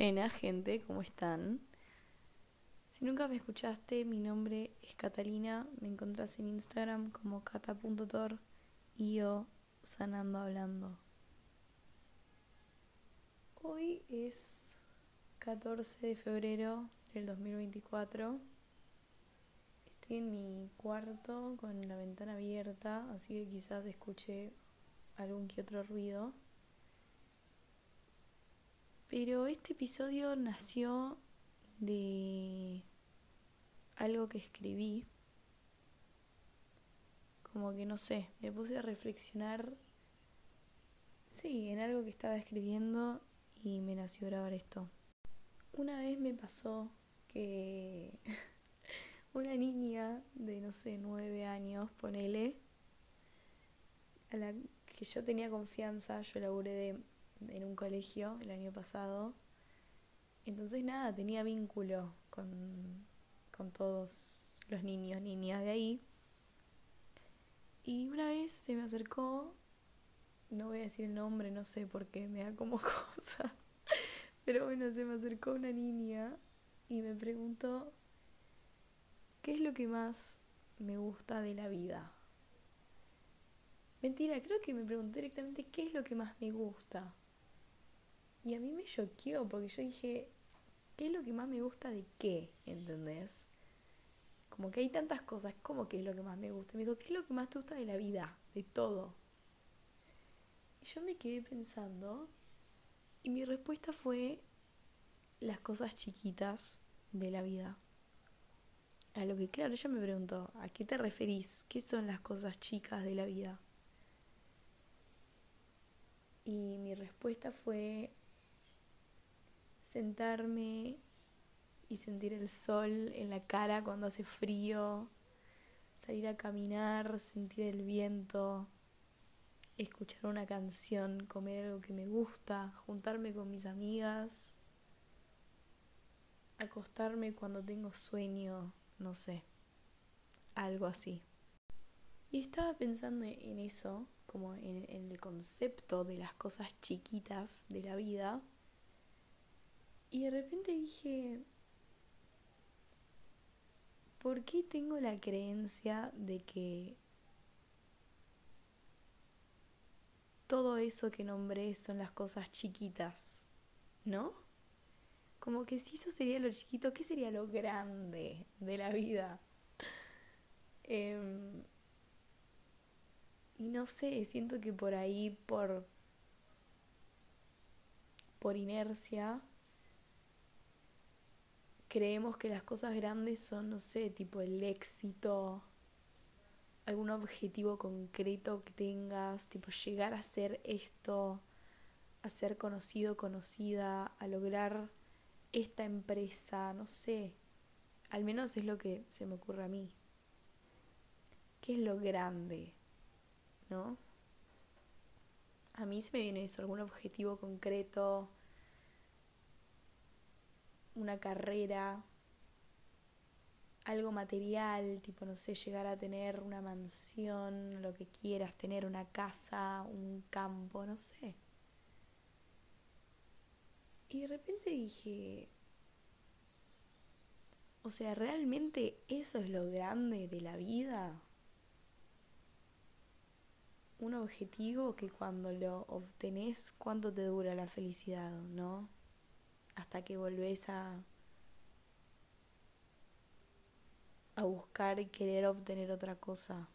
Buena gente, ¿cómo están? Si nunca me escuchaste, mi nombre es Catalina, me encontrás en Instagram como cata.tor y yo sanando hablando. Hoy es 14 de febrero del 2024. Estoy en mi cuarto con la ventana abierta, así que quizás escuche algún que otro ruido. Pero este episodio nació de algo que escribí. Como que no sé, me puse a reflexionar, sí, en algo que estaba escribiendo y me nació grabar esto. Una vez me pasó que una niña de, no sé, nueve años, ponele, a la que yo tenía confianza, yo laburé de en un colegio el año pasado. Entonces nada, tenía vínculo con, con todos los niños, niñas de ahí. Y una vez se me acercó, no voy a decir el nombre, no sé por qué, me da como cosa. Pero bueno, se me acercó una niña y me preguntó, ¿qué es lo que más me gusta de la vida? Mentira, creo que me preguntó directamente qué es lo que más me gusta. Y a mí me choqueó porque yo dije, ¿qué es lo que más me gusta de qué? ¿Entendés? Como que hay tantas cosas, ¿cómo que es lo que más me gusta? Me dijo, ¿qué es lo que más te gusta de la vida? De todo. Y yo me quedé pensando y mi respuesta fue las cosas chiquitas de la vida. A lo que, claro, ella me preguntó, ¿a qué te referís? ¿Qué son las cosas chicas de la vida? Y mi respuesta fue sentarme y sentir el sol en la cara cuando hace frío, salir a caminar, sentir el viento, escuchar una canción, comer algo que me gusta, juntarme con mis amigas, acostarme cuando tengo sueño, no sé, algo así. Y estaba pensando en eso, como en, el concepto de las cosas chiquitas de la vida, y de repente dije, ¿por qué tengo la creencia de que todo eso que nombré son las cosas chiquitas? ¿No? Como que si eso sería lo chiquito, ¿qué sería lo grande de la vida? Em, y no sé, siento que por ahí, por, por inercia, creemos que las cosas grandes son, no sé, tipo el éxito, algún objetivo concreto que tengas, tipo llegar a ser esto, a ser conocido, conocida, a lograr esta empresa, no sé. Al menos es lo que se me ocurre a mí. ¿Qué es lo grande? ¿No? A mí se me viene eso, algún objetivo concreto, una carrera, algo material, tipo, no sé, llegar a tener una mansión, lo que quieras, tener una casa, un campo, no sé. Y de repente dije, o sea, ¿realmente eso es lo grande de la vida? Un objetivo que cuando lo obtenés, ¿cuánto te dura la felicidad, no? Hasta que volvés a, a buscar y querer obtener otra cosa.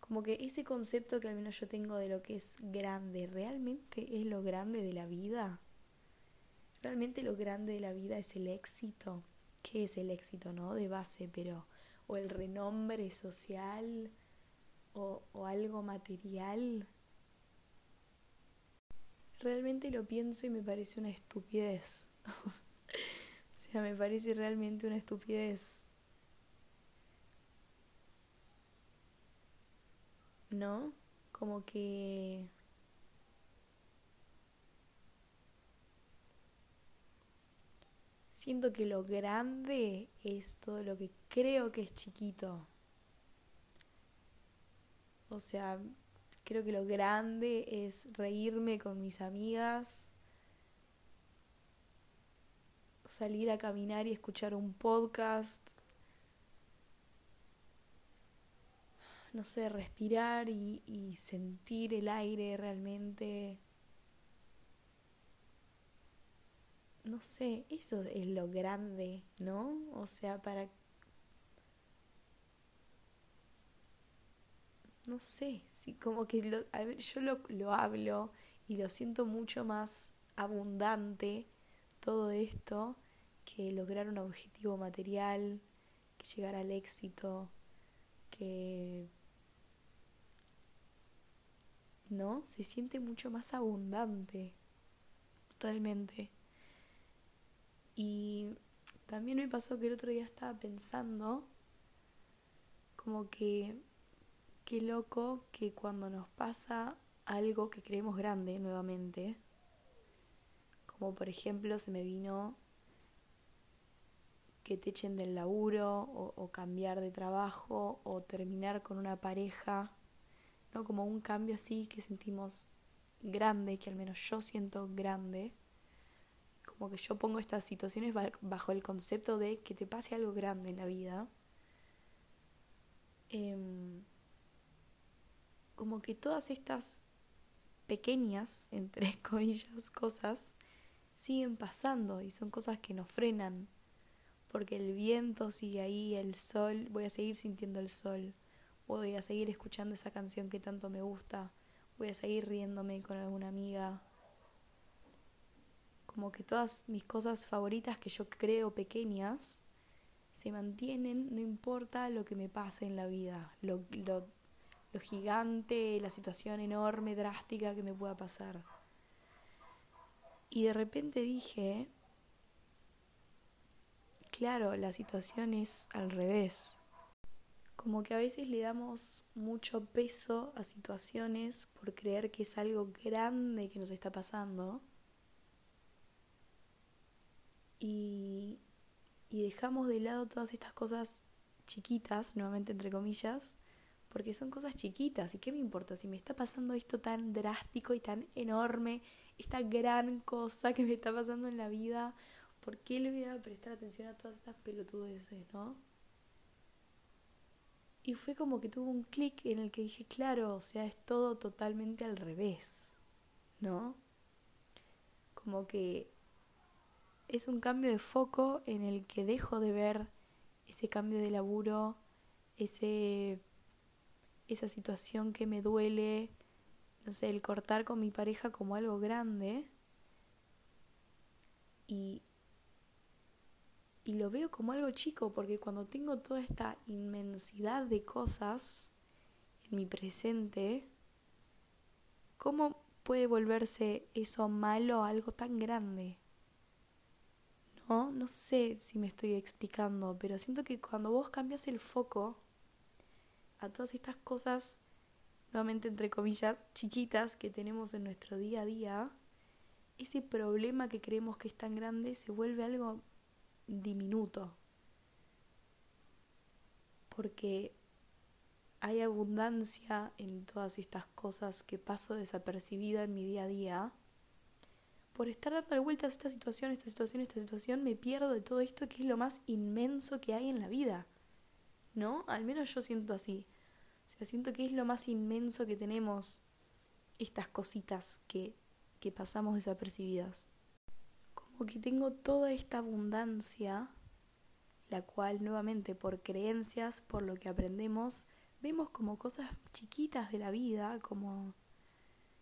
Como que ese concepto que al menos yo tengo de lo que es grande, ¿realmente es lo grande de la vida? ¿Realmente lo grande de la vida es el éxito? ¿Qué es el éxito, no? De base, pero... o el renombre social o, o algo material realmente lo pienso y me parece una estupidez. o sea, me parece realmente una estupidez. ¿No? Como que... Siento que lo grande es todo lo que creo que es chiquito. O sea, Creo que lo grande es reírme con mis amigas, salir a caminar y escuchar un podcast, no sé, respirar y, y sentir el aire realmente. No sé, eso es lo grande, ¿no? O sea, para no sé, si como que lo, yo lo, lo hablo y lo siento mucho más abundante todo esto que lograr un objetivo material, que llegar al éxito, que ¿no? Se siente mucho más abundante, realmente. Y también me pasó que el otro día estaba pensando como que qué loco que cuando nos pasa algo que creemos grande nuevamente, como por ejemplo se me vino que te echen del laburo o, cambiar de trabajo o terminar con una pareja, ¿no? Como un cambio así que sentimos grande, que al menos yo siento grande, como que yo pongo estas situaciones bajo el concepto de que te pase algo grande en la vida. Em, como que todas estas pequeñas, entre comillas, cosas siguen pasando y son cosas que nos frenan, porque el viento sigue ahí, el sol, voy a seguir sintiendo el sol, voy a seguir escuchando esa canción que tanto me gusta, voy a seguir riéndome con alguna amiga. Como que todas mis cosas favoritas que yo creo pequeñas se mantienen, no importa lo que me pase en la vida, lo, lo lo gigante, la situación enorme, drástica que me pueda pasar. Y de repente dije, claro, la situación es al revés. Como que a veces le damos mucho peso a situaciones por creer que es algo grande que nos está pasando. Y, y dejamos de lado todas estas cosas chiquitas, nuevamente entre comillas, porque son cosas chiquitas. ¿Y qué me importa si me está pasando esto tan drástico y tan enorme, esta gran cosa que me está pasando en la vida? ¿Por qué le voy a prestar atención a todas estas pelotudeces, no? Y fue como que tuvo un clic en el que dije, claro, o sea, es todo totalmente al revés, ¿no? Como que es un cambio de foco en el que dejo de ver ese cambio de laburo, ese esa situación que me duele, no sé, el cortar con mi pareja como algo grande y, y lo veo como algo chico porque cuando tengo toda esta inmensidad de cosas en mi presente, ¿cómo puede volverse eso malo algo tan grande? No, no sé si me estoy explicando, pero siento que cuando vos cambias el foco a todas estas cosas, nuevamente entre comillas, chiquitas que tenemos en nuestro día a día, ese problema que creemos que es tan grande se vuelve algo diminuto. Porque hay abundancia en todas estas cosas que paso desapercibida en mi día a día. Por estar dando vueltas a esta situación, esta situación, esta situación, me pierdo de todo esto que es lo más inmenso que hay en la vida. ¿No? Al menos yo siento así. O sea, siento que es lo más inmenso que tenemos estas cositas que, que pasamos desapercibidas. Como que tengo toda esta abundancia, la cual nuevamente por creencias, por lo que aprendemos, vemos como cosas chiquitas de la vida, como,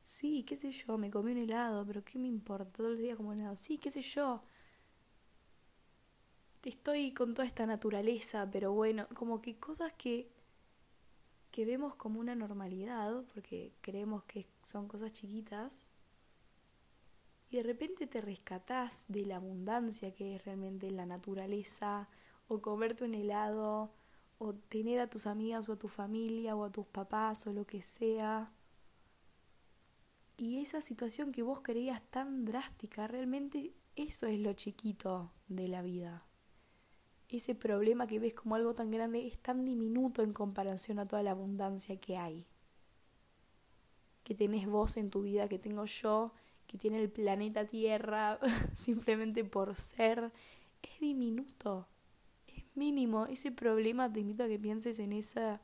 sí, qué sé yo, me comí un helado, pero ¿qué me importa? Todo el día como helado, sí, qué sé yo, estoy con toda esta naturaleza, pero bueno, como que cosas que, que vemos como una normalidad, porque creemos que son cosas chiquitas, y de repente te rescatás de la abundancia que es realmente la naturaleza, o comerte un helado, o tener a tus amigas o a tu familia o a tus papás o lo que sea. Y esa situación que vos creías tan drástica, realmente eso es lo chiquito de la vida ese problema que ves como algo tan grande es tan diminuto en comparación a toda la abundancia que hay. Que tenés vos en tu vida, que tengo yo que tiene el planeta Tierra simplemente por ser, es diminuto, es mínimo. Ese problema te invito a que pienses en esa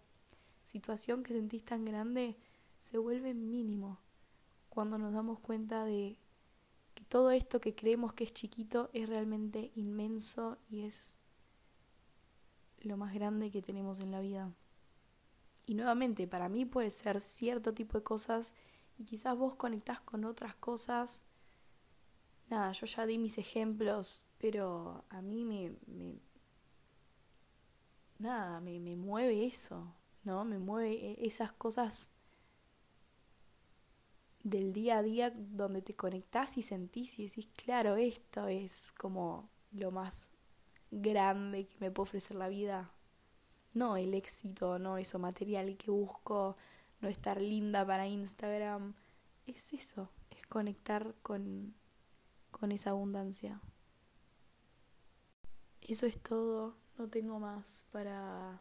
situación que sentís tan grande, se vuelve mínimo cuando nos damos cuenta de que todo esto que creemos que es chiquito es realmente inmenso y es lo más grande que tenemos en la vida. Y nuevamente, para mí puede ser cierto tipo de cosas y quizás vos conectás con otras cosas. Nada, yo ya di mis ejemplos, pero a mí me, nada, me, me mueve eso, ¿no? Me mueve e, esas cosas del día a día donde te conectás y sentís y decís, claro, esto es como lo más grande que me puede ofrecer la vida. No el éxito, no eso material que busco, no estar linda para Instagram. Es eso, es conectar con, con esa abundancia. Eso es todo, no tengo más para,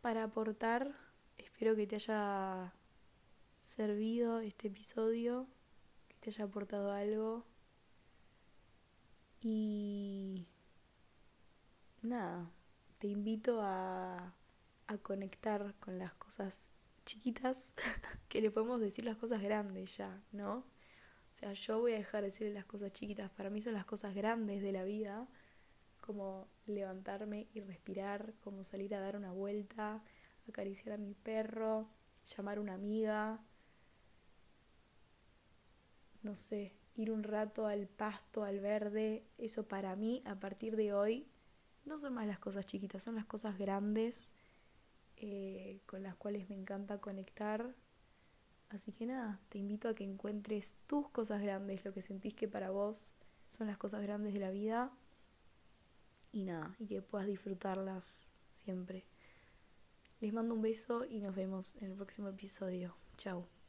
para aportar. Espero que te haya servido este episodio, que te haya aportado algo. Y nada, te invito a, a conectar con las cosas chiquitas, que le podemos decir las cosas grandes ya, ¿no? O sea, yo voy a dejar de decirle las cosas chiquitas, para mí son las cosas grandes de la vida, como levantarme y respirar, como salir a dar una vuelta, acariciar a mi perro, llamar a una amiga, no sé, ir un rato al pasto, al verde, eso para mí a partir de hoy no son más las cosas chiquitas, son las cosas grandes eh, con las cuales me encanta conectar. Así que nada, te invito a que encuentres tus cosas grandes, lo que sentís que para vos son las cosas grandes de la vida. Y nada, y que puedas disfrutarlas siempre. Les mando un beso y nos vemos en el próximo episodio. Chao.